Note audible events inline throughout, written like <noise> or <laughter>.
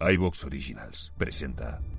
iVox Originals presenta.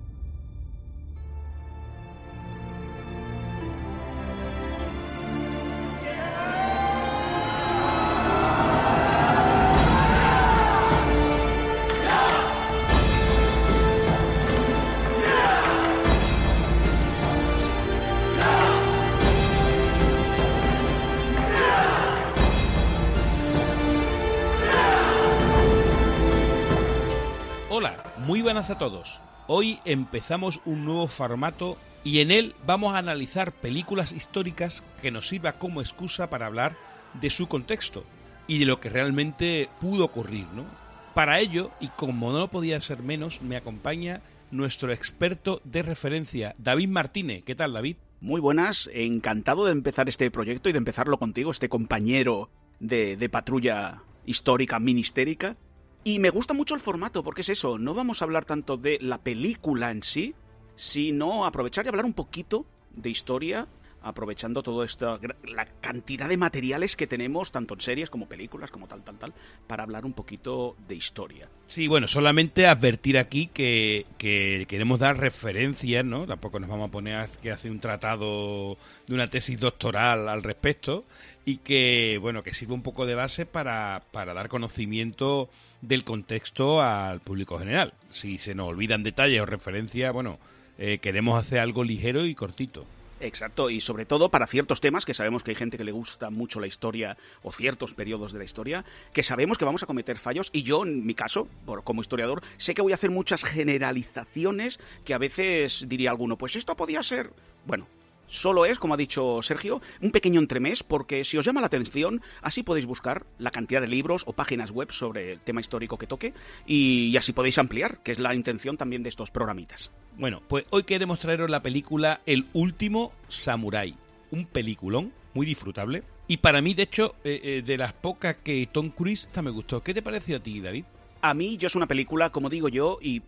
Hoy empezamos un nuevo formato y en él vamos a analizar películas históricas que nos sirva como excusa para hablar de su contexto y de lo que realmente pudo ocurrir, ¿no? Para ello, y como no podía ser menos, me acompaña nuestro experto de referencia, David Martínez. ¿Qué tal, David? Muy buenas, encantado de empezar este proyecto y de empezarlo contigo, este compañero de, de patrulla histórica, ministérica. Y me gusta mucho el formato, porque es eso, no vamos a hablar tanto de la película en sí, sino aprovechar y hablar un poquito de historia, aprovechando toda esta la cantidad de materiales que tenemos, tanto en series como películas, como tal, tal, tal, para hablar un poquito de historia. Sí, bueno, solamente advertir aquí que, que queremos dar referencias, ¿no? Tampoco nos vamos a poner que hace un tratado de una tesis doctoral al respecto y que, bueno, que sirve un poco de base para, para dar conocimiento del contexto al público general. Si se nos olvidan detalles o referencias, bueno, eh, queremos hacer algo ligero y cortito. Exacto, y sobre todo para ciertos temas que sabemos que hay gente que le gusta mucho la historia o ciertos periodos de la historia, que sabemos que vamos a cometer fallos y yo, en mi caso, por, como historiador, sé que voy a hacer muchas generalizaciones que a veces diría alguno, pues esto podía ser, bueno, solo es, como ha dicho Sergio, un pequeño entremés, porque si os llama la atención, así podéis buscar la cantidad de libros o páginas web sobre el tema histórico que toque y, así podéis ampliar, que es la intención también de estos programitas. Bueno, pues hoy queremos traeros la película El último samurái, un peliculón muy disfrutable y para mí, de hecho, eh, eh, de las pocas que Tom Cruise esta me gustó. ¿Qué te pareció a ti, David? A mí, yo es una película, como digo yo, y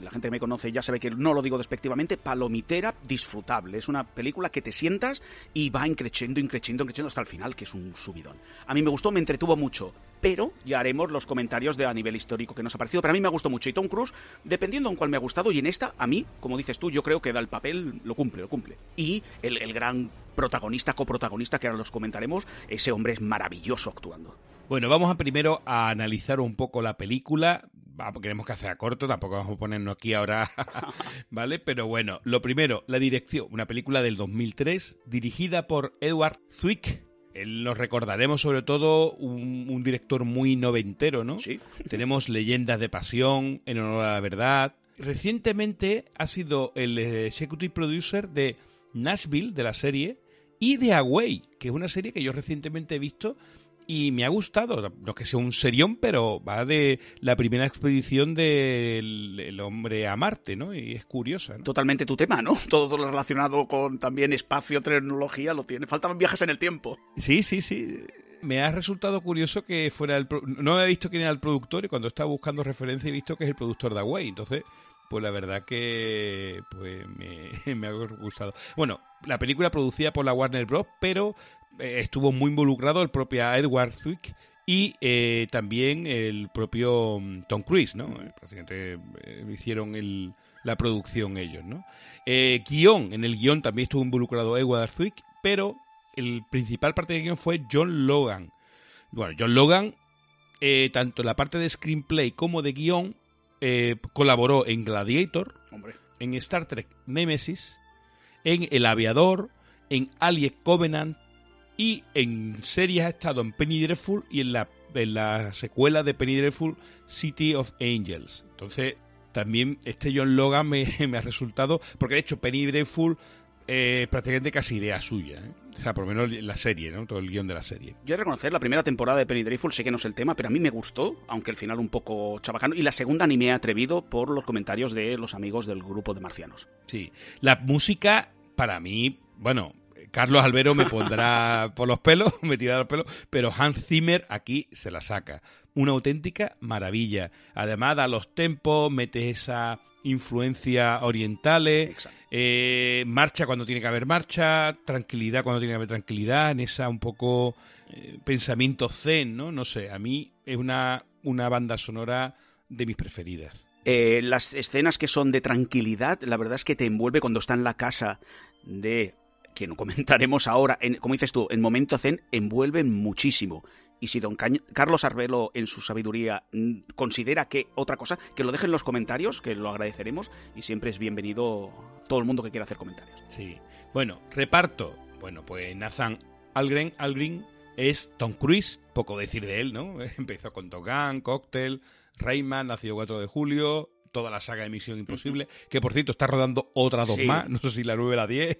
la gente que me conoce ya sabe que no lo digo despectivamente, palomitera disfrutable. Es una película que te sientas y va increciendo, increciendo, increciendo hasta el final, que es un subidón. A mí me gustó, me entretuvo mucho, pero ya haremos los comentarios de a nivel histórico que nos ha parecido. Pero a mí me gustó mucho. Y Tom Cruise, dependiendo en cuál me ha gustado, y en esta, a mí, como dices tú, yo creo que da el papel, lo cumple, lo cumple. Y el, gran protagonista, coprotagonista, que ahora los comentaremos, ese hombre es maravilloso actuando. Bueno, vamos a primero a analizar un poco la película. Queremos que sea corto, tampoco vamos a ponernos aquí ahora, <laughs> ¿vale? Pero bueno, lo primero, la dirección. Una película del 2003, dirigida por Edward Zwick. Él nos recordaremos sobre todo un, un director muy noventero, ¿no? Sí. <laughs> Tenemos Leyendas de Pasión, En Honor a la Verdad. Recientemente ha sido el executive producer de Nashville, de la serie, y de Away, que es una serie que yo recientemente he visto y me ha gustado. No que sea un serión, pero va de la primera expedición del el hombre a Marte, ¿no? Y es curiosa, ¿no? Totalmente tu tema, ¿no? <laughs> Todo lo relacionado con también espacio, tecnología, lo tiene. Faltaban viajes en el tiempo. Sí, sí, sí. Me ha resultado curioso que fuera el... Pro... No he visto quién era el productor y cuando estaba buscando referencia he visto que es el productor de Away. Entonces, pues la verdad que pues me, <laughs> me, ha gustado. Bueno, la película producida por la Warner Bros., pero eh, estuvo muy involucrado el propio Edward Zwick y eh, también el propio Tom Cruise, ¿no? Prácticamente eh, hicieron el, la producción ellos, ¿no? Guión, en el guion también estuvo involucrado Edward Zwick, pero el principal parte del guion fue John Logan. Bueno, John Logan, tanto en la parte de screenplay como de guion, colaboró en Gladiator, Hombre. en Star Trek Nemesis, en El Aviador, en Alien Covenant y en series ha estado en Penny Dreadful y en la, en la secuela de Penny Dreadful City of Angels. Entonces, también este John Logan me, <laughs> me ha resultado, porque de hecho Penny Dreadful eh, prácticamente casi idea suya. ¿eh? O sea, por lo menos la serie, ¿no? Todo el guion de la serie. Yo he de reconocer, la primera temporada de Penny Dreadful sé que no es el tema, pero a mí me gustó, aunque el final un poco chabacano. Y la segunda ni me he atrevido por los comentarios de los amigos del grupo de marcianos. Sí. La música, para mí, bueno, Carlos Albero me pondrá <laughs> por los pelos, <laughs> me tirará los pelos, pero Hans Zimmer aquí se la saca. Una auténtica maravilla. Además, da los tempos, mete esa influencia orientales, eh, marcha cuando tiene que haber marcha, tranquilidad cuando tiene que haber tranquilidad, en esa un poco eh, pensamiento zen, ¿no? No sé, a mí es una, una banda sonora de mis preferidas. Eh, las escenas que son de tranquilidad, la verdad es que te envuelve cuando está en la casa de que no comentaremos ahora, en, como dices tú, en momento zen, envuelven muchísimo. Y si don Carlos Arbelo, en su sabiduría, considera que otra cosa, que lo dejen en los comentarios, que lo agradeceremos. Y siempre es bienvenido todo el mundo que quiera hacer comentarios. Sí. Bueno, reparto. Bueno, pues Nathan Algren, Algren es Tom Cruise, poco decir de él, ¿no? <laughs> Empezó con Togan, Cocktail, Rayman, nacido 4 de julio, toda la saga de Misión Imposible, que por cierto está rodando otra dos más, no sé si la 9 o la 10.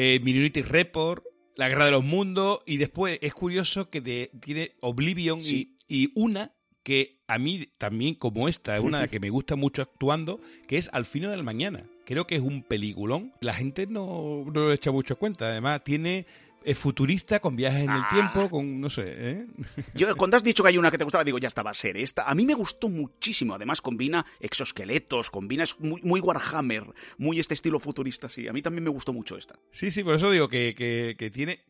Eh, Minority Report, La Guerra de los Mundos, y después es curioso que tiene Oblivion y, y, una que a mí también, como esta, es una que me gusta mucho actuando, que es Al fino del mañana. Creo que es un peliculón. La gente no, no lo echa mucho cuenta. Además, tiene es futurista, con viajes en el ah. tiempo, con no sé. ¿eh? Yo, cuando has dicho que hay una que te gustaba, digo, ya está, va a ser esta. A mí me gustó muchísimo. Además, combina exoesqueletos, combina, es muy, muy Warhammer, muy este estilo futurista, sí. A mí también me gustó mucho esta. Sí, sí, por eso digo que, que, tiene.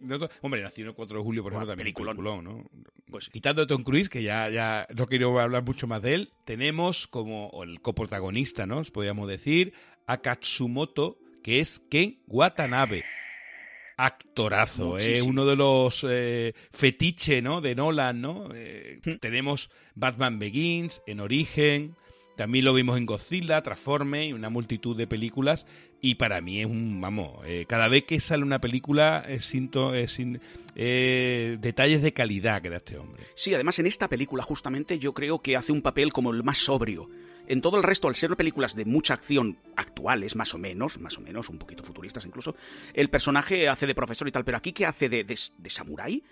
Hombre, nació el 4 de julio, por ejemplo, también. Peliculón. ¿no? Pues, Quitando a Tom Cruise, que ya, ya no quiero hablar mucho más de él, tenemos como el coprotagonista, ¿no? Podríamos decir, a Katsumoto, que es Ken Watanabe actorazo, es uno de los eh, fetiche, ¿no? De Nolan, ¿no? Eh, hmm. tenemos Batman Begins, En Origen, también lo vimos en Godzilla, Transforme y una multitud de películas. Y para mí es un, vamos, eh, cada vez que sale una película siento sin, detalles de calidad que da este hombre. Sí, además en esta película justamente yo creo que hace un papel como el más sobrio en todo el resto, al ser películas de mucha acción actuales, más o menos, más o menos, un poquito futuristas incluso, el personaje hace de profesor y tal, pero aquí que hace de, de, samurái,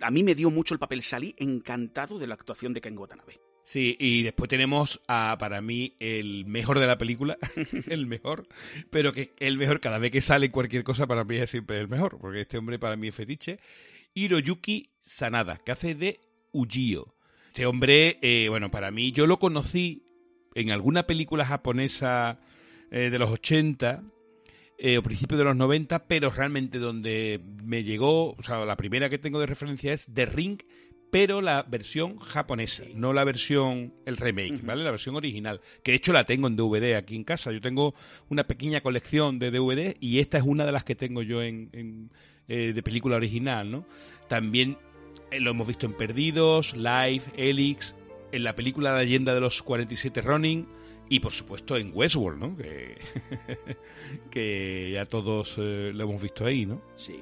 a mí me dio mucho el papel. Salí encantado de la actuación de Ken Watanabe. Sí, y después tenemos a, para mí, el mejor de la película, <laughs> el mejor, pero que el mejor cada vez que sale cualquier cosa para mí es siempre el mejor, porque este hombre para mí es fetiche, Hiroyuki Sanada, que hace de Ujio. Este hombre, eh, bueno, para mí, yo lo conocí en alguna película japonesa eh, de los 80 eh, o principios de los 90, pero realmente donde me llegó, o sea, la primera que tengo de referencia es The Ring, pero la versión japonesa, no la versión, el remake, ¿vale? La versión original, que de hecho la tengo en DVD aquí en casa. Yo tengo una pequeña colección de DVD y esta es una de las que tengo yo en, eh, de película original, ¿no? También lo hemos visto en Perdidos, Live, Elix, en la película La leyenda de los 47 Ronin y por supuesto en Westworld, ¿no? <laughs> Que, ya todos eh, lo hemos visto ahí, ¿no? Sí,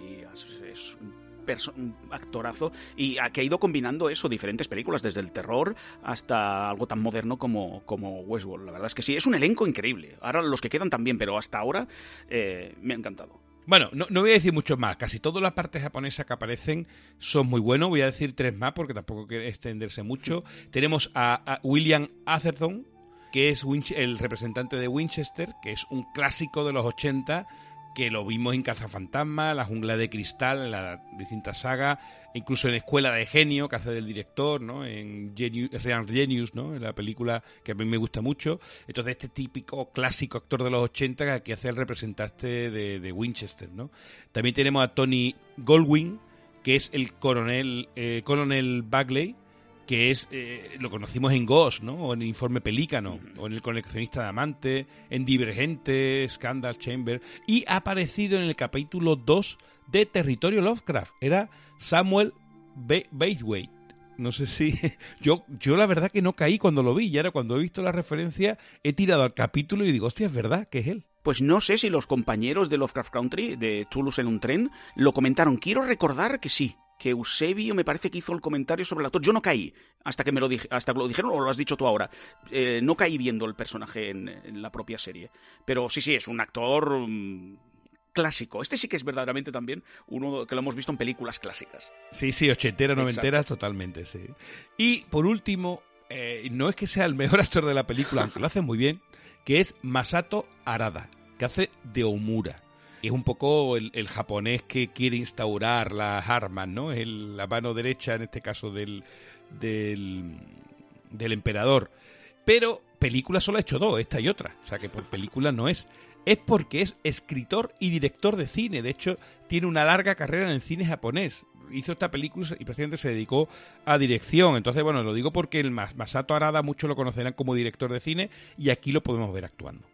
es, un, actorazo y que ha ido combinando eso, diferentes películas, desde el terror hasta algo tan moderno como, como Westworld. La verdad es que sí, es un elenco increíble. Ahora los que quedan también, pero hasta ahora eh, me ha encantado. Bueno, no, voy a decir mucho más. Casi todas las partes japonesas que aparecen son muy buenos. Voy a decir tres más porque tampoco quiere extenderse mucho. Tenemos a, William Atherton, que es el representante de Winchester, que es un clásico de los 80 que lo vimos en Cazafantasma, La Jungla de Cristal, en la distintas sagas, incluso en Escuela de Genio, que hace del director, ¿no? En Real Genius, ¿no? En la película que a mí me gusta mucho. Entonces, este típico clásico actor de los 80 que hace el representante de, Winchester, ¿no? También tenemos a Tony Goldwyn, que es el coronel, eh, coronel Bagley, que es eh, lo conocimos en Ghost, ¿no? O en Informe Pelícano, o en El coleccionista de amantes, en Divergente, Scandal Chamber, y ha aparecido en el capítulo 2 de Territorio Lovecraft. Era Samuel Baithwaite. No sé si. <laughs> Yo, yo la verdad que no caí cuando lo vi, y ahora cuando he visto la referencia he tirado al capítulo y digo, hostia, es verdad que es él. Pues no sé si los compañeros de Lovecraft Country, de Toulouse en un tren, lo comentaron. Quiero recordar que sí, que Eusebio me parece que hizo el comentario sobre el actor. Yo no caí hasta que me lo, dije, hasta que lo dijeron o lo has dicho tú ahora. Eh, no caí viendo el personaje en, la propia serie. Pero sí, sí, es un actor mm, clásico. Este sí que es verdaderamente también uno que lo hemos visto en películas clásicas. Sí, sí, ochentera, noventera, totalmente, sí. Y por último, eh, no es que sea el mejor <laughs> actor de la película, aunque lo hace muy bien, que es Masato Arada, que hace de Omura es un poco el, japonés que quiere instaurar las armas, ¿no? Es la mano derecha, en este caso, del, del, emperador. Pero, películas solo ha hecho dos, esta y otra. O sea que por película no es. Es porque es escritor y director de cine. De hecho, tiene una larga carrera en el cine japonés. Hizo esta película y precisamente se dedicó a dirección. Entonces, bueno, lo digo porque el Masato Arada muchos lo conocerán como director de cine y aquí lo podemos ver actuando.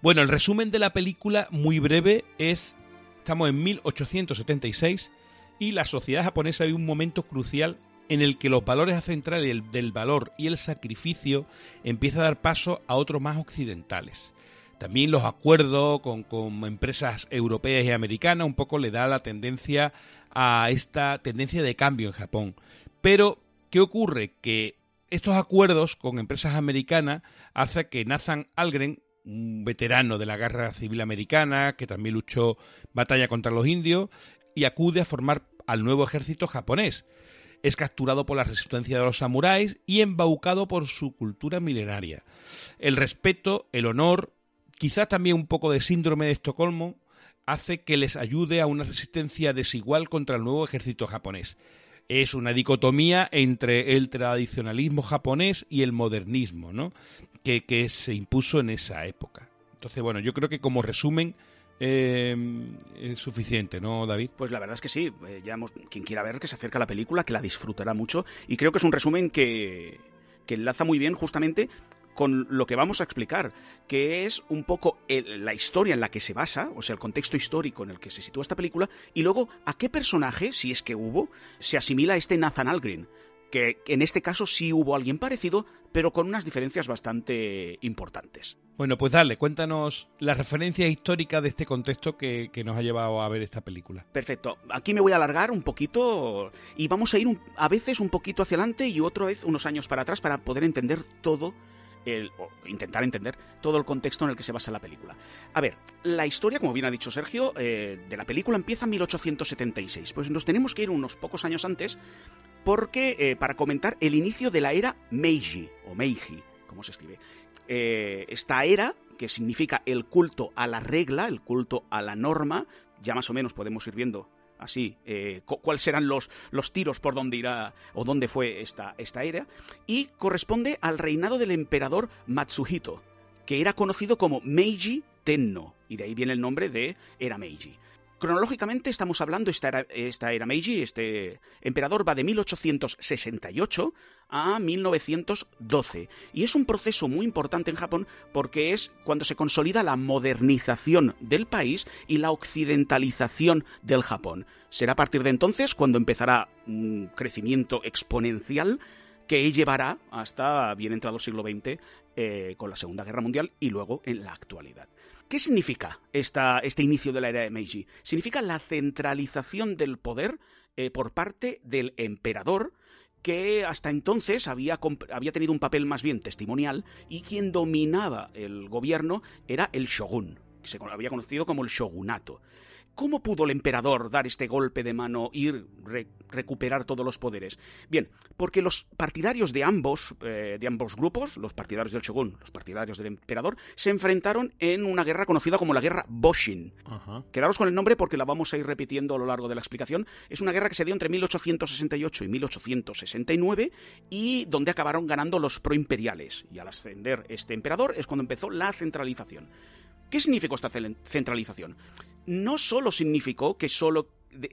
Bueno, el resumen de la película, muy breve, es, estamos en 1876 y la sociedad japonesa vive un momento crucial en el que los valores centrales del valor y el sacrificio empieza a dar paso a otros más occidentales. También los acuerdos con, con, empresas europeas y americanas un poco le da la tendencia a esta tendencia de cambio en Japón. Pero, ¿qué ocurre? Que estos acuerdos con empresas americanas hacen que Nathan Algren un veterano de la Guerra Civil Americana que también luchó batalla contra los indios y acude a formar al nuevo ejército japonés. Es capturado por la resistencia de los samuráis y embaucado por su cultura milenaria. El respeto, el honor, quizás también un poco de síndrome de Estocolmo, hace que les ayude a una resistencia desigual contra el nuevo ejército japonés es una dicotomía entre el tradicionalismo japonés y el modernismo, ¿no? Que, se impuso en esa época. Entonces, bueno, yo creo que como resumen eh, es suficiente, ¿no, David? Pues la verdad es que sí. Eh, ya quien quiera ver que se acerca a la película, que la disfrutará mucho. Y creo que es un resumen que, que enlaza muy bien justamente con lo que vamos a explicar, que es un poco la historia en la que se basa, o sea, el contexto histórico en el que se sitúa esta película, y luego a qué personaje, si es que hubo, se asimila este Nathan Algren, que en este caso sí hubo alguien parecido, pero con unas diferencias bastante importantes. Bueno, pues dale, cuéntanos la referencia histórica de este contexto que, nos ha llevado a ver esta película. Perfecto. Aquí me voy a alargar un poquito y vamos a ir a veces un poquito hacia adelante y otra vez unos años para atrás para poder entender todo intentar entender todo el contexto en el que se basa la película. A ver, la historia, como bien ha dicho Sergio, eh, de la película empieza en 1876. Pues nos tenemos que ir unos pocos años antes porque eh, para comentar el inicio de la era Meiji, o Meiji, como se escribe. Eh, esta era, que significa el culto a la regla, el culto a la norma, ya más o menos podemos ir viendo así, eh, cuáles serán los, los tiros por dónde irá o dónde fue esta, esta era, y corresponde al reinado del emperador Matsuhito, que era conocido como Meiji Tenno, y de ahí viene el nombre de Era Meiji. Cronológicamente estamos hablando, esta era, esta era Meiji, este emperador va de 1868 a 1912. Y es un proceso muy importante en Japón porque es cuando se consolida la modernización del país y la occidentalización del Japón. Será a partir de entonces cuando empezará un crecimiento exponencial que llevará hasta bien entrado el siglo XX eh, con la Segunda Guerra Mundial y luego en la actualidad. ¿Qué significa esta, este inicio de la era de Meiji? Significa la centralización del poder eh, por parte del emperador, que hasta entonces había, había, tenido un papel más bien testimonial y quien dominaba el gobierno era el shogun, que se había conocido como el shogunato. ¿Cómo pudo el emperador dar este golpe de mano y recuperar todos los poderes? Bien, porque los partidarios de ambos, eh, de ambos grupos, los partidarios del Shogun, los partidarios del emperador, se enfrentaron en una guerra conocida como la guerra Boshin. Quedaros con el nombre porque la vamos a ir repitiendo a lo largo de la explicación. Es una guerra que se dio entre 1868 y 1869 y donde acabaron ganando los proimperiales. Y al ascender este emperador es cuando empezó la centralización. ¿Qué significó esta centralización? No solo significó que, solo,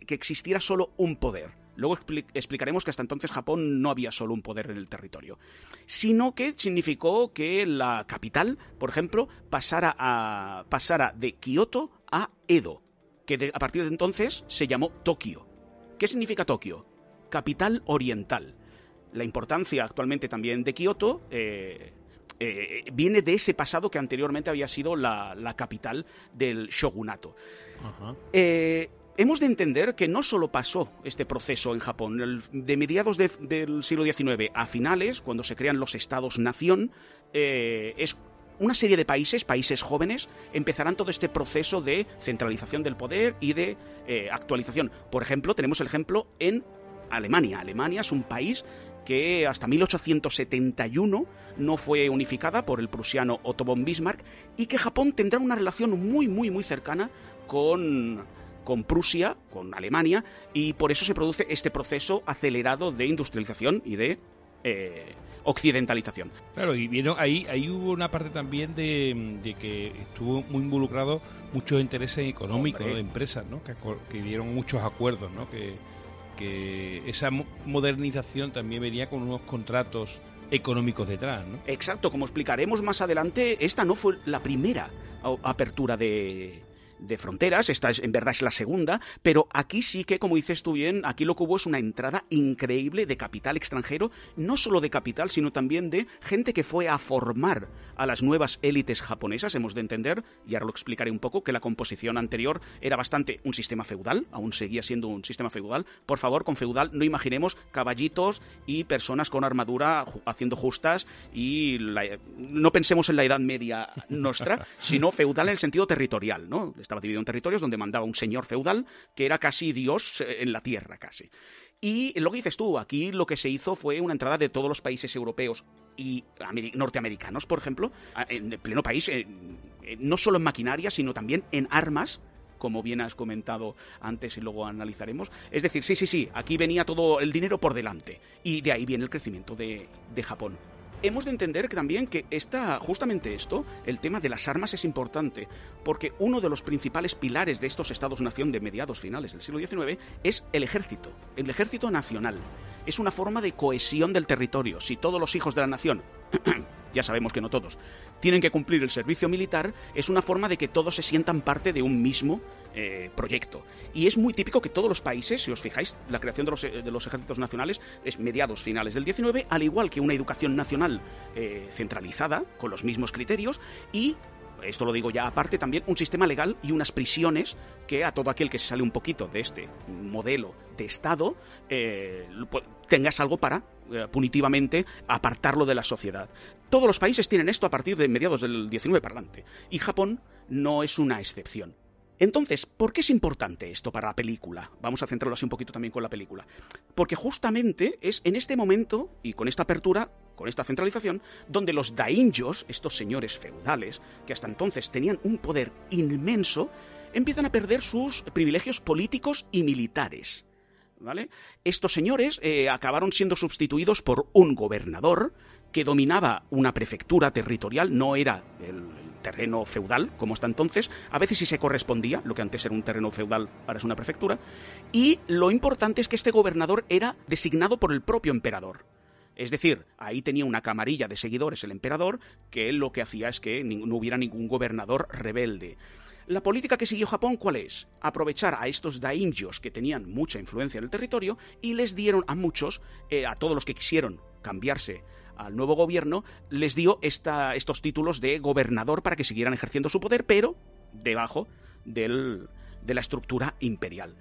que existiera solo un poder, luego explicaremos que hasta entonces Japón no había solo un poder en el territorio, sino que significó que la capital, por ejemplo, pasara, a, pasara de Kioto a Edo, que a partir de entonces se llamó Tokio. ¿Qué significa Tokio? Capital oriental. La importancia actualmente también de Kioto eh, eh, viene de ese pasado que anteriormente había sido la, capital del shogunato. Eh, hemos de entender que no solo pasó este proceso en Japón, de mediados del siglo XIX a finales, cuando se crean los estados-nación, eh, es una serie de países, países jóvenes, empezarán todo este proceso de centralización del poder y de actualización. Por ejemplo, tenemos el ejemplo en Alemania. Alemania es un país que hasta 1871 no fue unificada por el prusiano Otto von Bismarck y que Japón tendrá una relación muy, muy, muy cercana con, con Prusia, con Alemania, y por eso se produce este proceso acelerado de industrialización y de eh, occidentalización. Claro, y vieron, ahí, ahí hubo una parte también de, que estuvo muy involucrado muchos intereses económicos de empresas, ¿no? Que, dieron muchos acuerdos, ¿no? Que, que esa modernización también venía con unos contratos económicos detrás, ¿no? Exacto, como explicaremos más adelante, esta no fue la primera apertura de, de fronteras, esta es, en verdad es la segunda, pero aquí sí que, como dices tú bien, aquí lo que hubo es una entrada increíble de capital extranjero, no solo de capital, sino también de gente que fue a formar a las nuevas élites japonesas, hemos de entender, y ahora lo explicaré un poco, que la composición anterior era bastante un sistema feudal, aún seguía siendo un sistema feudal, por favor, con feudal no imaginemos caballitos y personas con armadura haciendo justas y no pensemos en la Edad Media nuestra, <laughs> sino feudal en el sentido territorial, ¿no? Estaba dividido en territorios donde mandaba un señor feudal que era casi Dios eh, en la tierra, casi. Y lo que dices tú, aquí lo que se hizo fue una entrada de todos los países europeos y norteamericanos, por ejemplo, en pleno país, no solo en maquinaria, sino también en armas, como bien has comentado antes y luego analizaremos. Es decir, sí, sí, sí, aquí venía todo el dinero por delante. Y de ahí viene el crecimiento de, de Japón hemos de entender también que esta, justamente esto, el tema de las armas es importante, porque uno de los principales pilares de estos estados-nación de mediados finales del siglo XIX es el ejército, el ejército nacional. Es una forma de cohesión del territorio. Si todos los hijos de la nación <clears throat> ya sabemos que no todos, tienen que cumplir el servicio militar, es una forma de que todos se sientan parte de un mismo eh, proyecto. Y es muy típico que todos los países, si os fijáis, la creación de los, los ejércitos nacionales es mediados finales del 19, al igual que una educación nacional eh, centralizada, con los mismos criterios, y esto lo digo ya aparte, también un sistema legal y unas prisiones que a todo aquel que se sale un poquito de este modelo de Estado eh, tengas algo para eh, punitivamente apartarlo de la sociedad. Todos los países tienen esto a partir de mediados del 19 parlante y Japón no es una excepción. Entonces, ¿por qué es importante esto para la película? Vamos a centrarlo así un poquito también con la película. Porque justamente es en este momento, y con esta apertura, con esta centralización, donde los daimyos, estos señores feudales, que hasta entonces tenían un poder inmenso, empiezan a perder sus privilegios políticos y militares. ¿Vale? Estos señores eh, acabaron siendo sustituidos por un gobernador que dominaba una prefectura territorial, no era el, terreno feudal, como hasta entonces, a veces sí se correspondía, lo que antes era un terreno feudal, ahora es una prefectura, y lo importante es que este gobernador era designado por el propio emperador. Es decir, ahí tenía una camarilla de seguidores el emperador, que lo que hacía es que no hubiera ningún gobernador rebelde. La política que siguió Japón, ¿cuál es? Aprovechar a estos daimyos que tenían mucha influencia en el territorio y les dieron a muchos, eh, a todos los que quisieron cambiarse al nuevo gobierno, les dio estos títulos de gobernador para que siguieran ejerciendo su poder, pero debajo de la estructura imperial.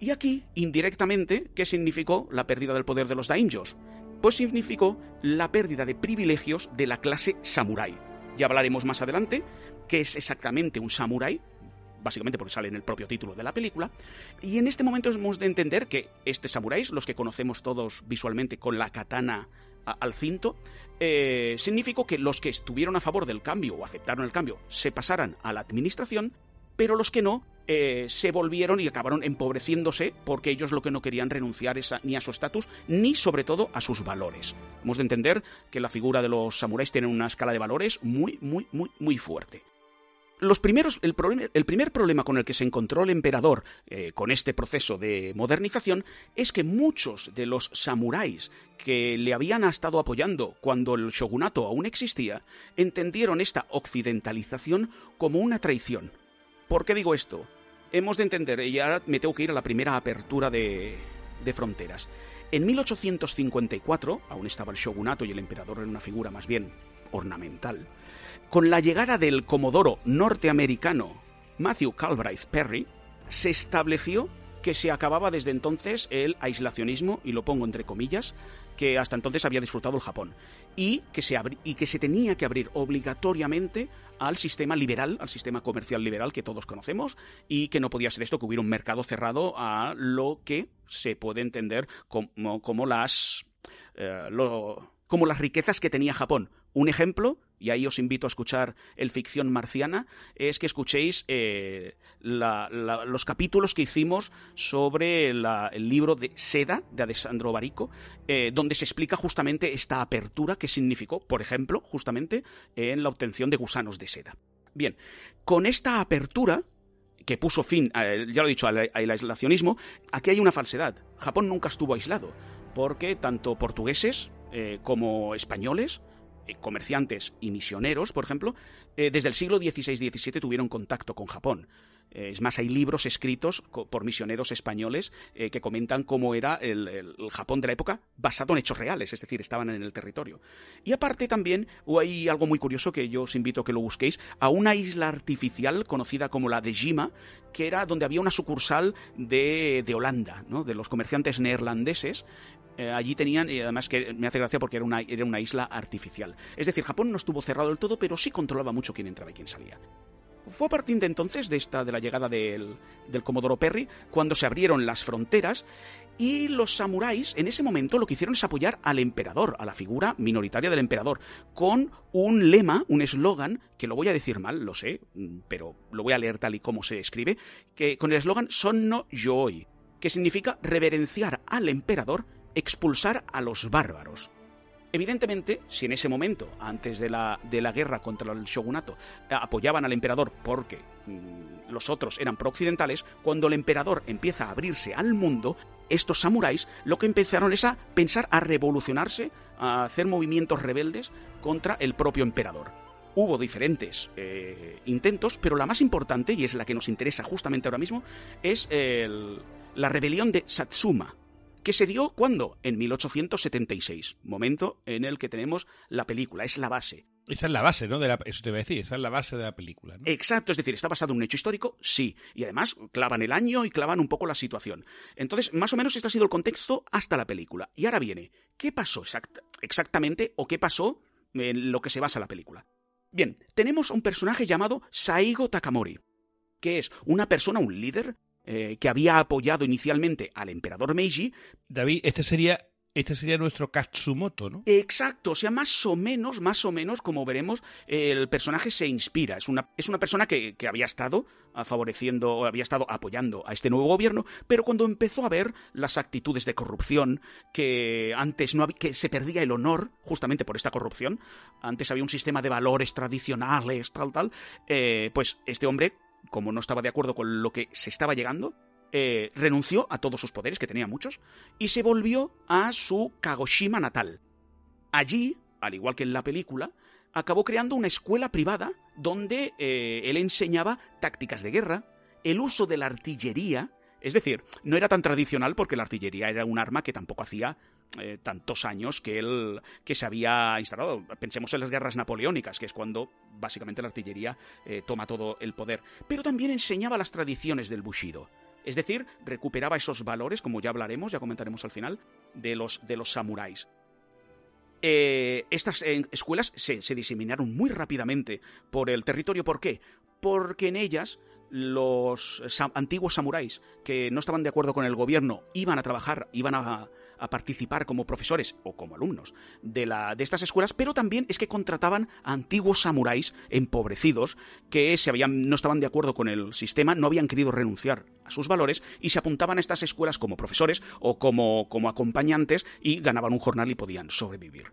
Y aquí, indirectamente, ¿qué significó la pérdida del poder de los daimyos? Pues significó la pérdida de privilegios de la clase samurái. Ya hablaremos más adelante qué es exactamente un samurái, básicamente porque sale en el propio título de la película. Y en este momento hemos de entender que estos samuráis, los que conocemos todos visualmente con la katana al cinto, eh, significó que los que estuvieron a favor del cambio o aceptaron el cambio se pasaran a la administración, pero los que no eh, se volvieron y acabaron empobreciéndose porque ellos lo que no querían renunciar es ni a su estatus ni sobre todo a sus valores. Hemos de entender que la figura de los samuráis tiene una escala de valores muy, muy, muy, muy fuerte. Los primeros, el, primer problema con el que se encontró el emperador eh, con este proceso de modernización es que muchos de los samuráis que le habían estado apoyando cuando el shogunato aún existía entendieron esta occidentalización como una traición. ¿Por qué digo esto? Hemos de entender, y ahora me tengo que ir a la primera apertura de, de fronteras. En 1854, aún estaba el shogunato y el emperador era una figura más bien ornamental, con la llegada del comodoro norteamericano Matthew Calbright Perry, se estableció que se acababa desde entonces el aislacionismo, y lo pongo entre comillas, que hasta entonces había disfrutado el Japón, y que se, y que se tenía que abrir obligatoriamente al sistema liberal, al sistema comercial liberal que todos conocemos, y que no podía ser esto que hubiera un mercado cerrado a lo que se puede entender como, como las... Eh, como las riquezas que tenía Japón, Un ejemplo, y ahí os invito a escuchar el Ficción Marciana, es que escuchéis eh, los capítulos que hicimos sobre el libro de Seda de Alessandro Barico, eh, donde se explica justamente esta apertura que significó, por ejemplo, justamente en la obtención de gusanos de seda. Bien, con esta apertura que puso fin, ya lo he dicho, al, aislacionismo, aquí hay una falsedad. Japón nunca estuvo aislado, porque tanto portugueses eh, como españoles, eh, comerciantes y misioneros, por ejemplo, eh, desde el siglo XVI-XVII tuvieron contacto con Japón. Eh, es más, hay libros escritos por misioneros españoles que comentan cómo era el, Japón de la época basado en hechos reales, es decir, estaban en el territorio. Y aparte también hay algo muy curioso que yo os invito a que lo busquéis, a una isla artificial conocida como la de Jima, que era donde había una sucursal de, Holanda, ¿no? de los comerciantes neerlandeses, eh, allí tenían, y además que me hace gracia porque era una, era una isla artificial. Es decir, Japón no estuvo cerrado del todo, pero sí controlaba mucho quién entraba y quién salía. Fue a partir de entonces, de esta, de la llegada del, del Comodoro Perry, cuando se abrieron las fronteras y los samuráis en ese momento lo que hicieron es apoyar al emperador, a la figura minoritaria del emperador, con un lema, un eslogan, que lo voy a decir mal, lo sé, pero lo voy a leer tal y como se escribe, que con el eslogan Sonno Yoi, que significa reverenciar al emperador, expulsar a los bárbaros. Evidentemente, si en ese momento, antes de la, de la guerra contra el shogunato, apoyaban al emperador porque mm, los otros eran pro-occidentales, cuando el emperador empieza a abrirse al mundo, estos samuráis lo que empezaron es a pensar a revolucionarse, a hacer movimientos rebeldes contra el propio emperador. Hubo diferentes eh, intentos, pero la más importante, y es la que nos interesa justamente ahora mismo, es la rebelión de Satsuma, que se dio cuando? En 1876, momento en el que tenemos la película, es la base. Esa es la base, ¿no? De la, eso te voy a decir, esa es la base de la película. ¿no? Exacto, es decir, ¿está basado en un hecho histórico? Sí. Y además clavan el año y clavan un poco la situación. Entonces, más o menos este ha sido el contexto hasta la película. Y ahora viene, ¿qué pasó exactamente o qué pasó en lo que se basa la película? Bien, tenemos un personaje llamado Saigo Takamori, que es una persona, un líder, eh, que había apoyado inicialmente al emperador Meiji. David, este sería este sería nuestro Katsumoto, ¿no? Exacto, o sea, más o menos, más o menos, como veremos, el personaje se inspira. Es una, es una persona que, que había estado favoreciendo, había estado apoyando a este nuevo gobierno, pero cuando empezó a ver las actitudes de corrupción, que antes no había, que se perdía el honor justamente por esta corrupción, antes había un sistema de valores tradicionales, tal, tal, eh, pues este hombre como no estaba de acuerdo con lo que se estaba llegando, eh, renunció a todos sus poderes, que tenía muchos, y se volvió a su Kagoshima natal. Allí, al igual que en la película, acabó creando una escuela privada donde eh, él enseñaba tácticas de guerra, el uso de la artillería, es decir, no era tan tradicional porque la artillería era un arma que tampoco hacía eh, tantos años que él que se había instalado. Pensemos en las guerras napoleónicas, que es cuando básicamente la artillería eh, toma todo el poder. Pero también enseñaba las tradiciones del Bushido. Es decir, recuperaba esos valores, como ya hablaremos, ya comentaremos al final, de los, de los samuráis. Eh, estas escuelas se, se diseminaron muy rápidamente por el territorio. ¿Por qué? Porque en ellas los antiguos samuráis que no estaban de acuerdo con el gobierno iban a trabajar, iban a, a participar como profesores o como alumnos de, la, de estas escuelas, pero también es que contrataban a antiguos samuráis empobrecidos que se habían, no estaban de acuerdo con el sistema, no habían querido renunciar a sus valores y se apuntaban a estas escuelas como profesores o como, como acompañantes y ganaban un jornal y podían sobrevivir.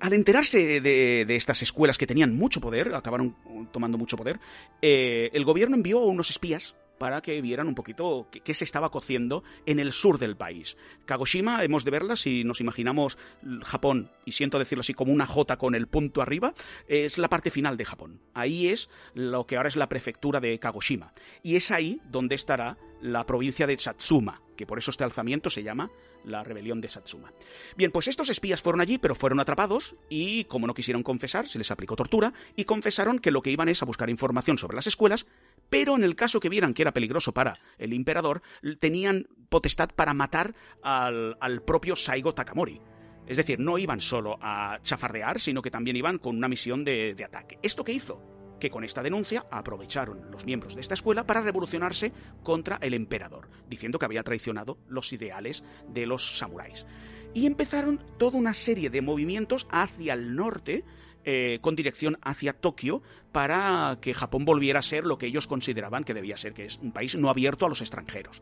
Al enterarse de, de, estas escuelas que tenían mucho poder, acabaron tomando mucho poder, eh, el gobierno envió unos espías para que vieran un poquito qué, se estaba cociendo en el sur del país. Kagoshima, hemos de verla si nos imaginamos Japón, y siento decirlo así como una J con el punto arriba, es la parte final de Japón. Ahí es lo que ahora es la prefectura de Kagoshima. Y es ahí donde estará la provincia de Satsuma, que por eso este alzamiento se llama la rebelión de Satsuma. Bien, pues estos espías fueron allí, pero fueron atrapados y, como no quisieron confesar, se les aplicó tortura y confesaron que lo que iban es a buscar información sobre las escuelas, pero en el caso que vieran que era peligroso para el emperador, tenían potestad para matar al, propio Saigo Takamori. Es decir, no iban solo a chafardear, sino que también iban con una misión de, de ataque. ¿Esto qué hizo? que con esta denuncia aprovecharon los miembros de esta escuela para revolucionarse contra el emperador, diciendo que había traicionado los ideales de los samuráis. Y empezaron toda una serie de movimientos hacia el norte eh, con dirección hacia Tokio para que Japón volviera a ser lo que ellos consideraban que debía ser, que es un país no abierto a los extranjeros.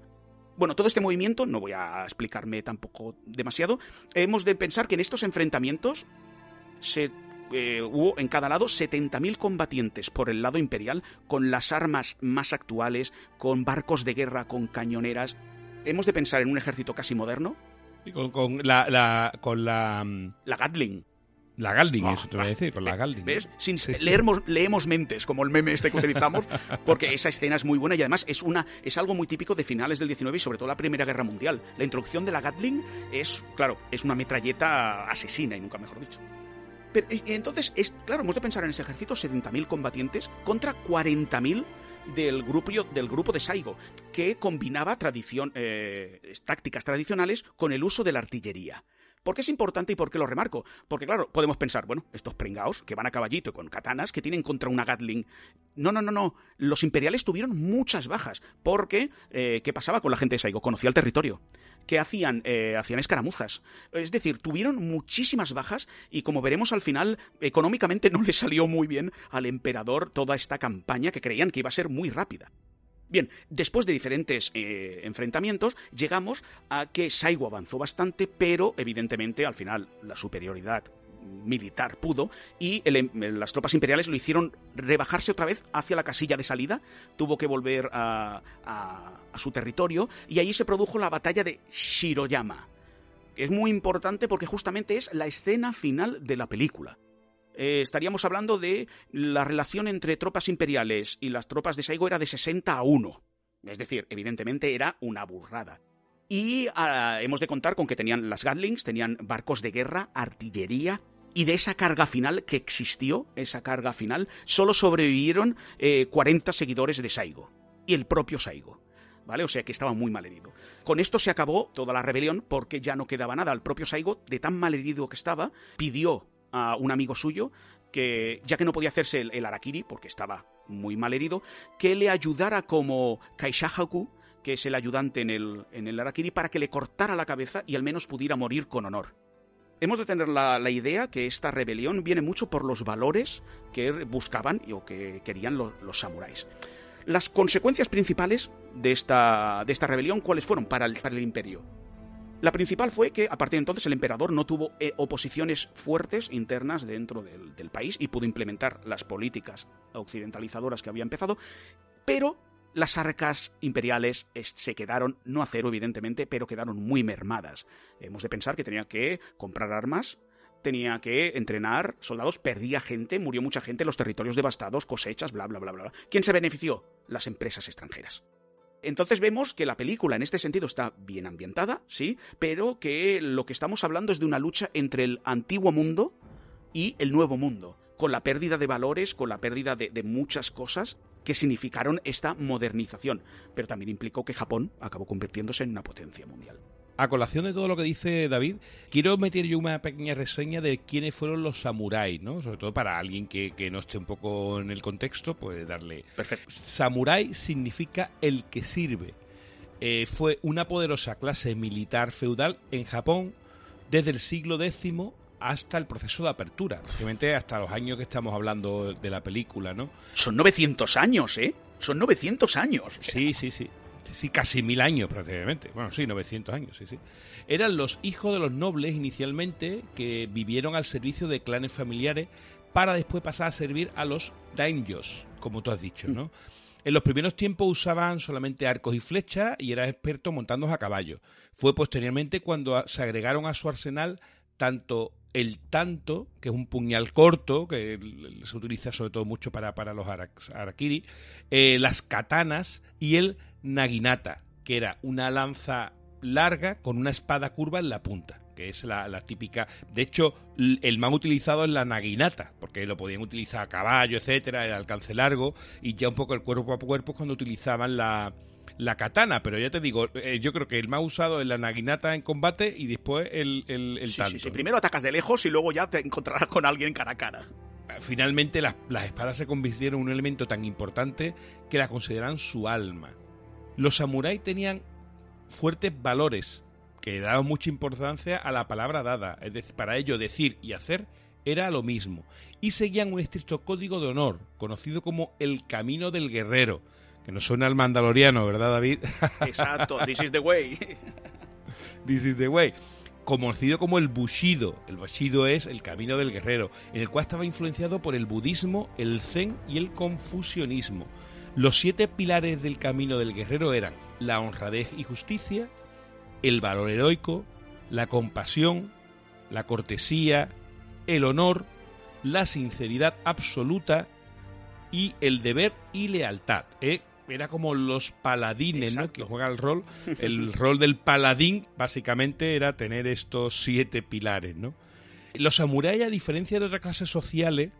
Bueno, todo este movimiento, no voy a explicarme tampoco demasiado, hemos de pensar que en estos enfrentamientos se eh, hubo en cada lado 70.000 combatientes por el lado imperial, con las armas más actuales, con barcos de guerra, con cañoneras. Hemos de pensar en un ejército casi moderno. Y con, con la, la, con la... mm, La Gatling. La Galding, Ah, eso te voy a decir, con la Galding. ¿Ves? Sin, Sí, leemos, leemos mentes, como el meme este que utilizamos, <laughs> porque esa escena es muy buena y además es, una, es algo muy típico de finales del 19 y sobre todo la Primera Guerra Mundial. La introducción de la Gatling es, claro, es una metralleta asesina y nunca mejor dicho. Pero y- y entonces, es, claro, hemos de pensar en ese ejército, 70.000 combatientes contra 40.000 del grupo, del grupo de Saigo, que combinaba tradición, eh, tácticas tradicionales con el uso de la artillería. ¿Por qué es importante y por qué lo remarco? Porque, claro, podemos pensar, bueno, estos pringaos que van a caballito con katanas que tienen contra una Gatling. No, no, no, no. Los imperiales tuvieron muchas bajas. Porque, eh, ¿qué pasaba con la gente de Saigo? Conocía el territorio. ¿Qué hacían? Eh, hacían escaramuzas. Es decir, tuvieron muchísimas bajas y, como veremos al final, económicamente no le salió muy bien al emperador toda esta campaña que creían que iba a ser muy rápida. Bien, después de diferentes eh, enfrentamientos, llegamos a que Saigo avanzó bastante, pero evidentemente al final la superioridad militar pudo y em- las tropas imperiales lo hicieron rebajarse otra vez hacia la casilla de salida, tuvo que volver a, a- a su territorio y allí se produjo la batalla de Shiroyama. Es muy importante porque justamente es la escena final de la película. Eh, estaríamos hablando de la relación entre tropas imperiales y las tropas de Saigo era de 60 a 1. Es decir, evidentemente era una burrada. Y ah, hemos de contar con que tenían las Gatlings, tenían barcos de guerra, artillería, y de esa carga final que existió, esa carga final, solo sobrevivieron eh, 40 seguidores de Saigo. Y el propio Saigo. ¿Vale? O sea que estaba muy mal herido. Con esto se acabó toda la rebelión porque ya no quedaba nada. El propio Saigo, de tan mal herido que estaba, pidió a un amigo suyo que, ya que no podía hacerse el, Arakiri porque estaba muy mal herido, que le ayudara como Kaishahaku, que es el ayudante en el, en el Arakiri, para que le cortara la cabeza y al menos pudiera morir con honor. Hemos de tener la, la idea que esta rebelión viene mucho por los valores que buscaban y, o que querían lo- los samuráis. Las consecuencias principales de esta, de esta rebelión, ¿cuáles fueron para el, para el imperio? La principal fue que a partir de entonces el emperador no tuvo eh, oposiciones fuertes internas dentro del, país y pudo implementar las políticas occidentalizadoras que había empezado, pero las arcas imperiales es- se quedaron, no a cero evidentemente, pero quedaron muy mermadas. Hemos de pensar que tenía que comprar armas, tenía que entrenar soldados, perdía gente, murió mucha gente en los territorios devastados, cosechas, bla, bla, bla. bla. ¿Quién se benefició? Las empresas extranjeras. Entonces vemos que la película en este sentido está bien ambientada, sí, pero que lo que estamos hablando es de una lucha entre el antiguo mundo y el nuevo mundo, con la pérdida de valores, con la pérdida de, muchas cosas que significaron esta modernización, pero también implicó que Japón acabó convirtiéndose en una potencia mundial. A colación de todo lo que dice David, quiero meter yo una pequeña reseña de quiénes fueron los samuráis, ¿no? Sobre todo para alguien que, que no esté un poco en el contexto, pues darle... Perfecto. Samurái significa el que sirve. Eh, fue una poderosa clase militar feudal en Japón desde el siglo X hasta el proceso de apertura, prácticamente hasta los años que estamos hablando de la película, ¿no? Son 900 años, ¿eh? Son 900 años. Sí, sí. Sí, sí, casi mil años prácticamente. Bueno, sí, 900 años, sí, sí. Eran los hijos de los nobles inicialmente que vivieron al servicio de clanes familiares para después pasar a servir a los daimyos, como tú has dicho, ¿no? En los primeros tiempos usaban solamente arcos y flechas y eran expertos montando a caballo. Fue posteriormente cuando se agregaron a su arsenal tanto el tanto, que es un puñal corto, que se utiliza sobre todo mucho para, para los ara- arakiri, eh, las katanas y el naginata, que era una lanza larga con una espada curva en la punta, que es la, la típica. De hecho, el más utilizado es la naginata, porque lo podían utilizar a caballo, etcétera, el alcance largo, y ya un poco el cuerpo a cuerpo es cuando utilizaban la, la katana, pero ya te digo, eh, yo creo que el más usado es la naginata en combate y después el, el, el Sí, tanto. sí, sí. Primero atacas de lejos y luego ya te encontrarás con alguien cara a cara. finalmente las, las espadas se convirtieron en un elemento tan importante que la consideran su alma. Los samuráis tenían fuertes valores que daban mucha importancia a la palabra dada. Es decir, para ello decir y hacer era lo mismo, y seguían un estricto código de honor, conocido como el Camino del Guerrero, que nos suena al mandaloriano, ¿verdad, David? <laughs> Exacto, this is the way. this is the way. Conocido como el Bushido. El Bushido es el camino del guerrero, en el cual estaba influenciado por el budismo, el zen y el confucianismo. Los siete pilares del camino del guerrero eran la honradez y justicia, el valor heroico, la compasión, la cortesía, el honor, la sinceridad absoluta y el deber y lealtad. ¿eh? Era como los paladines, ¿no? Que juega el rol. El <laughs> rol del paladín, básicamente, era tener estos siete pilares, ¿no? Los samuráis, a diferencia de otras clases sociales,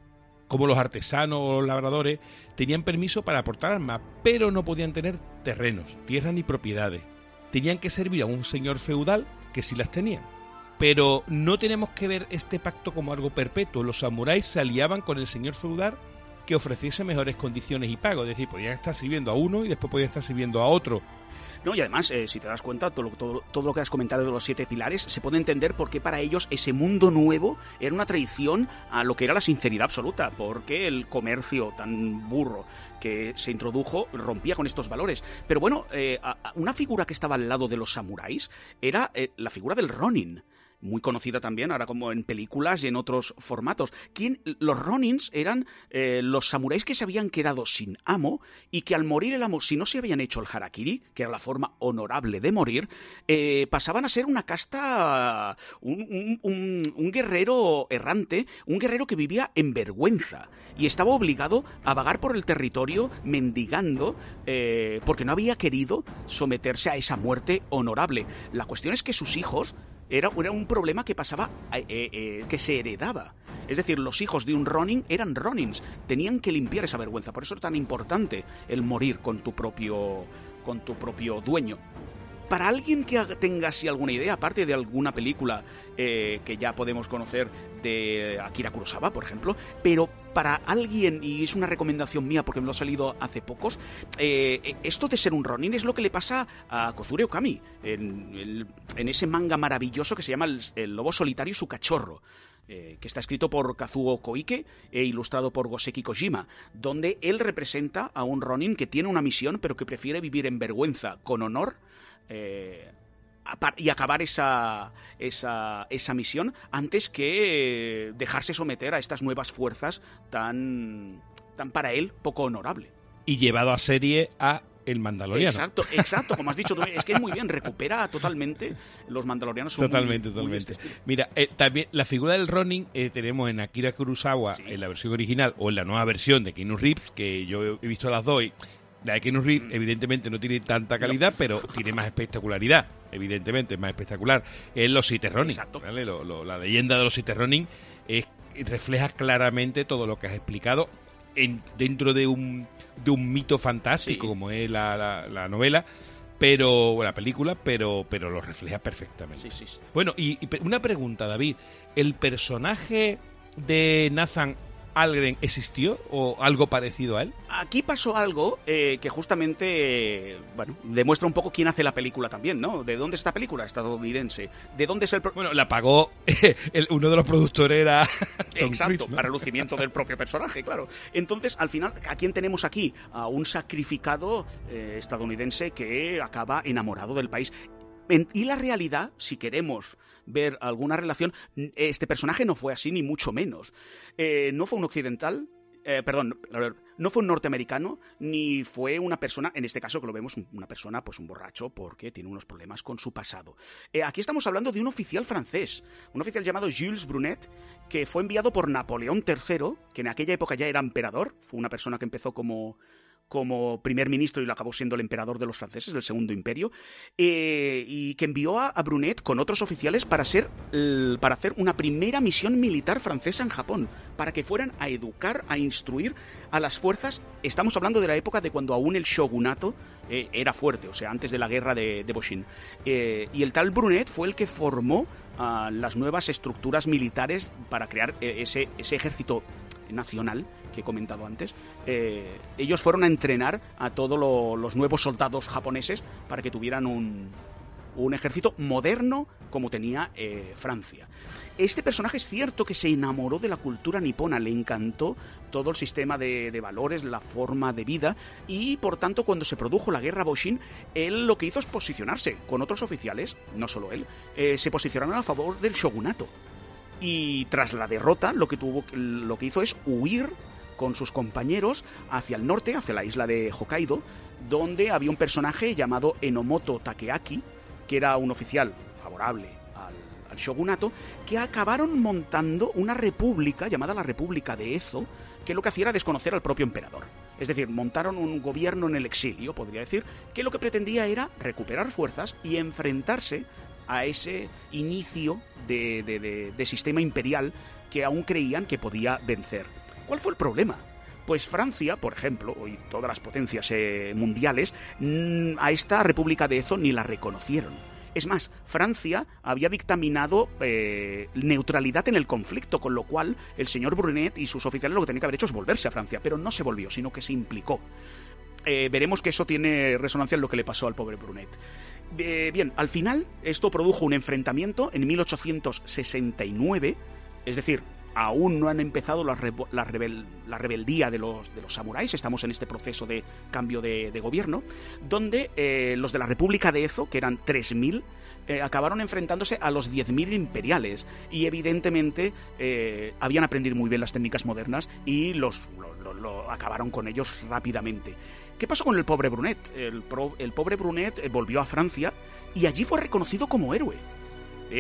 como los artesanos o los labradores, tenían permiso para aportar armas, pero no podían tener terrenos, tierras ni propiedades. Tenían que servir a un señor feudal que sí las tenía. Pero no tenemos que ver este pacto como algo perpetuo. Los samuráis se aliaban con el señor feudal que ofreciese mejores condiciones y pago. Es decir, podían estar sirviendo a uno y después podían estar sirviendo a otro. No, y además, eh, si te das cuenta, todo, todo, todo, lo que has comentado de los siete pilares, se puede entender por qué para ellos ese mundo nuevo era una traición a lo que era la sinceridad absoluta, porque el comercio tan burro que se introdujo rompía con estos valores. Pero bueno, eh, una figura que estaba al lado de los samuráis era eh, la figura del Ronin muy conocida también, ahora como en películas y en otros formatos. ¿Quién, los Ronins eran eh, los samuráis que se habían quedado sin amo y que al morir el amo, si no se habían hecho el harakiri, que era la forma honorable de morir, eh, pasaban a ser una casta, un, un, guerrero errante, un guerrero que vivía en vergüenza y estaba obligado a vagar por el territorio mendigando eh, porque no había querido someterse a esa muerte honorable. La cuestión es que sus hijos era, un problema que pasaba, eh, eh, que se heredaba. Es decir, los hijos de un Ronin eran Ronins, tenían que limpiar esa vergüenza. Por eso es tan importante el morir con tu propio, con tu propio dueño. Para alguien que tenga así alguna idea, aparte de alguna película eh, que ya podemos conocer de Akira Kurosawa, por ejemplo, pero para alguien, y es una recomendación mía porque me lo ha salido hace pocos, eh, esto de ser un Ronin es lo que le pasa a Kozure Okami, en, ese manga maravilloso que se llama El, Lobo Solitario y su Cachorro. Eh, que está escrito por Kazuo Koike e ilustrado por Goseki Kojima, donde él representa a un Ronin que tiene una misión pero que prefiere vivir en vergüenza, con honor, eh, y acabar esa, esa, esa, misión antes que dejarse someter a estas nuevas fuerzas tan, tan para él poco honorable. Y llevado a serie a el Mandaloriano. Exacto, exacto, como has dicho, es que es muy bien, recupera totalmente los Mandalorianos. totalmente, totalmente. Mira, eh, también la figura del Ronin eh, tenemos en Akira Kurosawa, en la versión original, o en la nueva versión de Keanu Reeves, que yo he visto las dos la de Keanu Reeves, evidentemente, no tiene tanta calidad, pero tiene más espectacularidad. Evidentemente, más espectacular. Es los City Exacto. la leyenda de los City refleja claramente todo lo que has explicado en, dentro de un, de un mito fantástico, como es la, la, novela pero la película, pero pero lo refleja perfectamente. bueno, y, una pregunta, David, el personaje de Nathan Algren existió o algo parecido a él? Aquí pasó algo eh, que justamente, bueno, demuestra un poco quién hace la película también, ¿no? ¿De dónde es esta película estadounidense? ¿De dónde es el... Bueno, la pagó <laughs> uno de los productores era... <laughs> Exacto, para el lucimiento del propio personaje, claro. Entonces, al final, ¿a quién tenemos aquí? A un sacrificado eh, estadounidense que acaba enamorado del país. Y la realidad, si queremos ver alguna relación. Este personaje no fue así, ni mucho menos. Eh, no fue un occidental, eh, perdón, no fue un norteamericano, ni fue una persona, en este caso que lo vemos, una persona, pues un borracho, porque tiene unos problemas con su pasado. Eh, aquí estamos hablando de un oficial francés, un oficial llamado Jules Brunet, que fue enviado por Napoleón III, que en aquella época ya era emperador, fue una persona que empezó como como primer ministro y lo acabó siendo el emperador de los franceses del Segundo Imperio, eh, y que envió a, Brunet con otros oficiales para, ser, para hacer una primera misión militar francesa en Japón, para que fueran a educar, a instruir a las fuerzas. Estamos hablando de la época de cuando aún el shogunato eh, era fuerte, o sea, antes de la guerra de, de Boshin. Eh, y el tal Brunet fue el que formó a las nuevas estructuras militares para crear ese, ese ejército nacional que he comentado antes, eh, ellos fueron a entrenar a todos los nuevos soldados japoneses para que tuvieran un, un ejército moderno como tenía eh, Francia. Este personaje es cierto que se enamoró de la cultura nipona, le encantó todo el sistema de, valores, la forma de vida, y por tanto cuando se produjo la guerra Boshin, él lo que hizo es posicionarse con otros oficiales, no solo él, eh, se posicionaron a favor del shogunato. Y tras la derrota, lo que, tuvo, lo que hizo es huir con sus compañeros hacia el norte, hacia la isla de Hokkaido, donde había un personaje llamado Enomoto Takeaki, que era un oficial favorable al, shogunato, que acabaron montando una república llamada la República de Ezo, que lo que hacía era desconocer al propio emperador. Es decir, montaron un gobierno en el exilio, podría decir, que lo que pretendía era recuperar fuerzas y enfrentarse a ese inicio de, sistema imperial que aún creían que podía vencer. ¿Cuál fue el problema? Pues Francia, por ejemplo, y todas las potencias eh, mundiales, mm, a esta República de Ezo ni la reconocieron. Es más, Francia había dictaminado eh, neutralidad en el conflicto, con lo cual el señor Brunet y sus oficiales lo que tenían que haber hecho es volverse a Francia, pero no se volvió, sino que se implicó. Eh, veremos que eso tiene resonancia en lo que le pasó al pobre Brunet. Bien, al final esto produjo un enfrentamiento en 1869, es decir, aún no han empezado la, la, rebeldía de los, de los, samuráis, estamos en este proceso de cambio de, gobierno, donde eh, los de la República de Ezo, que eran 3.000, eh, acabaron enfrentándose a los 10.000 imperiales y evidentemente eh, habían aprendido muy bien las técnicas modernas y los, lo, acabaron con ellos rápidamente. ¿Qué pasó con el pobre Brunet? El, pobre Brunet volvió a Francia y allí fue reconocido como héroe.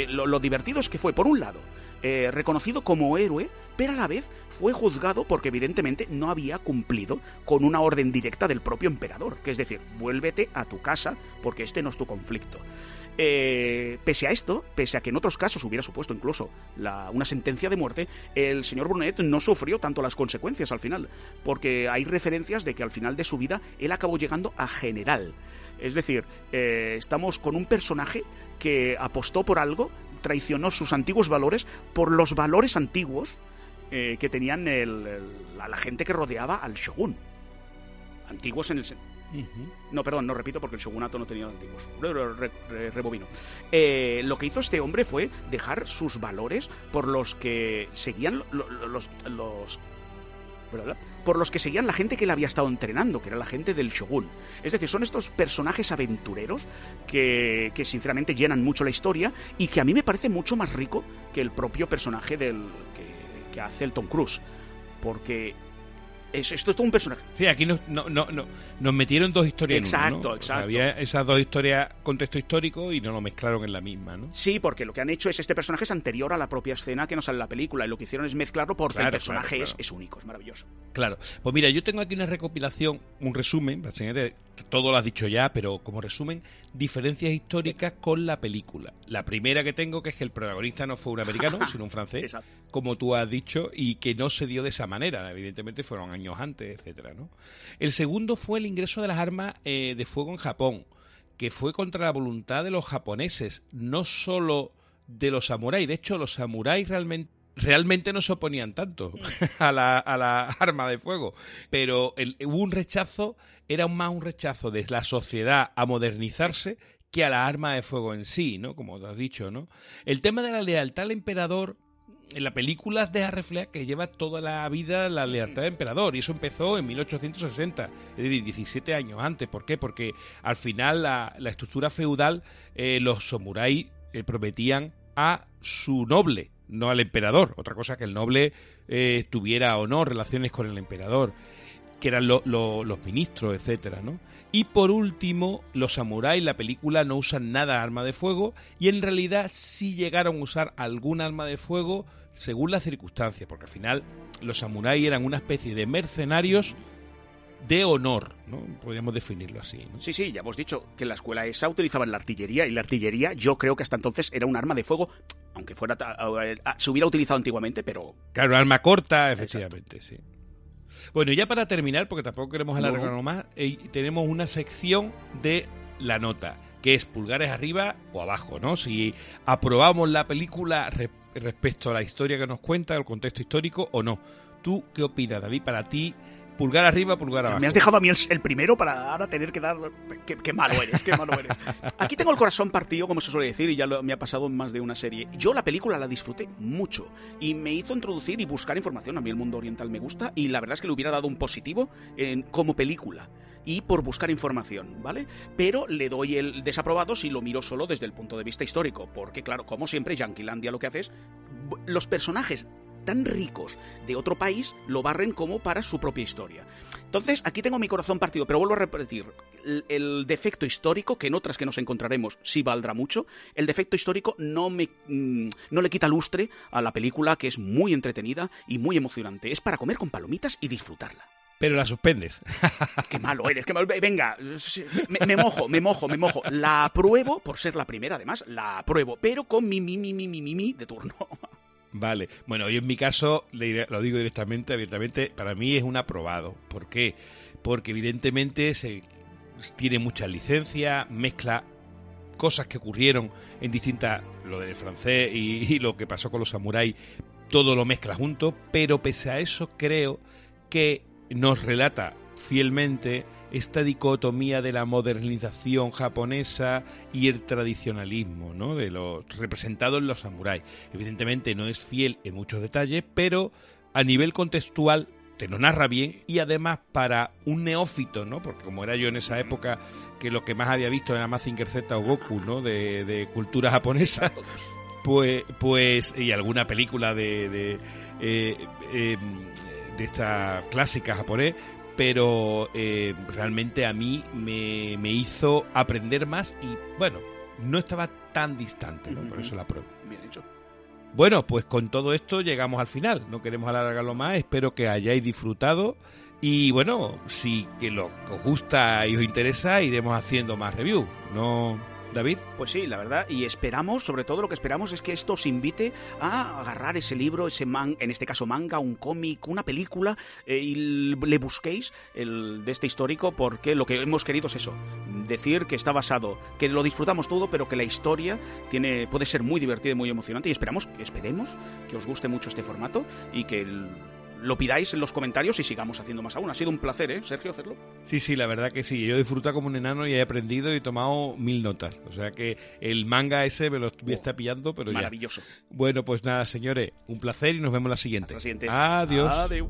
lo divertido es que fue, por un lado, eh, reconocido como héroe, pero a la vez fue juzgado porque evidentemente no había cumplido con una orden directa del propio emperador, que es decir, vuélvete a tu casa porque este no es tu conflicto. Eh, pese a esto, pese a que en otros casos hubiera supuesto incluso una sentencia de muerte, el señor Brunet no sufrió tanto las consecuencias al final, porque hay referencias de que al final de su vida él acabó llegando a general. Es decir, eh, estamos con un personaje que apostó por algo traicionó sus antiguos valores por los valores antiguos eh, que tenían la gente que rodeaba al shogun. Antiguos en el... No, perdón, no repito porque el shogunato no tenía antiguos. rebobino. Eh, lo que hizo este hombre fue dejar sus valores por los que seguían los, los por los que seguían la gente que le había estado entrenando, que era la gente del Shogun. Es decir, son estos personajes aventureros que, que sinceramente llenan mucho la historia y que a mí me parece mucho más rico que el propio personaje del que, que hace el Tom Cruise. Porque esto es todo un personaje. Sí, aquí nos, no, no, no, nos metieron dos historias exacto, en Exacto, había esas dos historias, contexto histórico, y no lo mezclaron en la misma, ¿no? Sí, porque lo que han hecho es este personaje es anterior a la propia escena que nos sale en la película, y lo que hicieron es mezclarlo porque el personaje Es, único, es maravilloso. Claro. Pues mira, yo tengo aquí una recopilación, un resumen, todo lo has dicho ya, pero como resumen, diferencias históricas con la película. La primera que tengo que es que el protagonista no fue un americano, <laughs> sino un francés, como tú has dicho, y que no se dio de esa manera. Evidentemente fueron años antes, etcétera, ¿no? El segundo fue el ingreso de las armas eh, de fuego en Japón, que fue contra la voluntad de los japoneses, no solo de los samuráis. De hecho, los samuráis realmente realmente no se oponían tanto <laughs> a la, a la arma de fuego, pero hubo un rechazo, era más un rechazo de la sociedad a modernizarse que a la arma de fuego en sí, ¿no? Como has dicho, ¿no? El tema de la lealtad al emperador en la película deja reflejar que lleva toda la vida la lealtad del emperador y eso empezó en 1860, es decir, 17 años antes. ¿Por qué? Porque al final la, estructura feudal, eh, los samuráis eh, prometían a su noble, no al emperador. Otra cosa que el noble eh, tuviera o no relaciones con el emperador, que eran los ministros, etcétera, ¿no? Y por último, los samuráis, la película no usan nada arma de fuego y en realidad sí llegaron a usar algún arma de fuego según las circunstancias, porque al final los samuráis eran una especie de mercenarios de honor, ¿no? Podríamos definirlo así. Sí, sí, ya hemos dicho que en la escuela esa utilizaban la artillería y la artillería yo creo que hasta entonces era un arma de fuego, aunque fuera se hubiera utilizado antiguamente, pero... Claro, arma corta, efectivamente, sí. Bueno, ya para terminar, porque tampoco queremos alargarnos más, eh, tenemos una sección de la nota, que es pulgares arriba o abajo, ¿no? Si aprobamos la película respecto a la historia que nos cuenta, el contexto histórico o no. ¿Tú qué opinas, David? Para ti, pulgar arriba, pulgar abajo. Me has dejado a mí el, primero para ahora tener que dar... Qué, malo eres, qué malo eres. Aquí tengo el corazón partido, como se suele decir, y ya me ha pasado en más de una serie. Yo la película la disfruté mucho y me hizo introducir y buscar información. A mí el mundo oriental me gusta y la verdad es que le hubiera dado un positivo en, como película y por buscar información, ¿vale? Pero le doy el desaprobado si lo miro solo desde el punto de vista histórico, porque claro, como siempre, Yanquilandia lo que hace es los personajes tan ricos de otro país lo barren como para su propia historia. Entonces, aquí tengo mi corazón partido, pero vuelvo a repetir, el, defecto histórico, que en otras que nos encontraremos sí valdrá mucho, el defecto histórico no, me, mm, no le quita lustre a la película, que es muy entretenida y muy emocionante. Es para comer con palomitas y disfrutarla. Pero la suspendes. <laughs> Qué malo eres, qué malo. Venga, me, mojo, me mojo, me mojo. La apruebo, por ser la primera además, la apruebo, pero con mi, mi, mi, mi, mi, mi, de turno. Vale, bueno, yo en mi caso, lo digo directamente, abiertamente, para mí es un aprobado. ¿Por qué? Porque evidentemente se tiene mucha licencia, mezcla cosas que ocurrieron en distintas, lo del francés y, lo que pasó con los samuráis, todo lo mezcla junto, pero pese a eso creo que nos relata fielmente esta dicotomía de la modernización japonesa y el tradicionalismo, ¿no? De los representados en los samuráis. Evidentemente no es fiel en muchos detalles, pero a nivel contextual te lo narra bien y además para un neófito, ¿no? Porque como era yo en esa época que lo que más había visto era Mazinger Z o Goku, ¿no? De, cultura japonesa, <laughs> pues, pues y alguna película de de, eh, em, de esta clásica japonés, pero eh, realmente a mí me, me, hizo aprender más y bueno, no estaba tan distante, ¿no? por eso la pruebo. Bien hecho. Bueno, pues con todo esto llegamos al final, no queremos alargarlo más, espero que hayáis disfrutado y bueno, si que lo os gusta y os interesa, iremos haciendo más reviews, no David. Pues sí, la verdad, y esperamos, sobre todo lo que esperamos es que esto os invite a agarrar ese libro, ese man, en este caso manga, un cómic, una película, eh, y le busquéis el, de este histórico, porque lo que hemos querido es eso, decir que está basado, que lo disfrutamos todo, pero que la historia tiene, puede ser muy divertida y muy emocionante, y esperamos, esperemos que os guste mucho este formato y que el, lo pidáis en los comentarios y sigamos haciendo más aún. Ha sido un placer, ¿eh, Sergio, hacerlo? Sí, sí, la verdad que sí. Yo he disfrutado como un enano y he aprendido y he tomado mil notas. O sea que el manga ese me lo voy pillando, pero Maravilloso. Bueno, pues nada, señores, un placer y nos vemos la siguiente. Hasta la siguiente. Adiós. Adiós.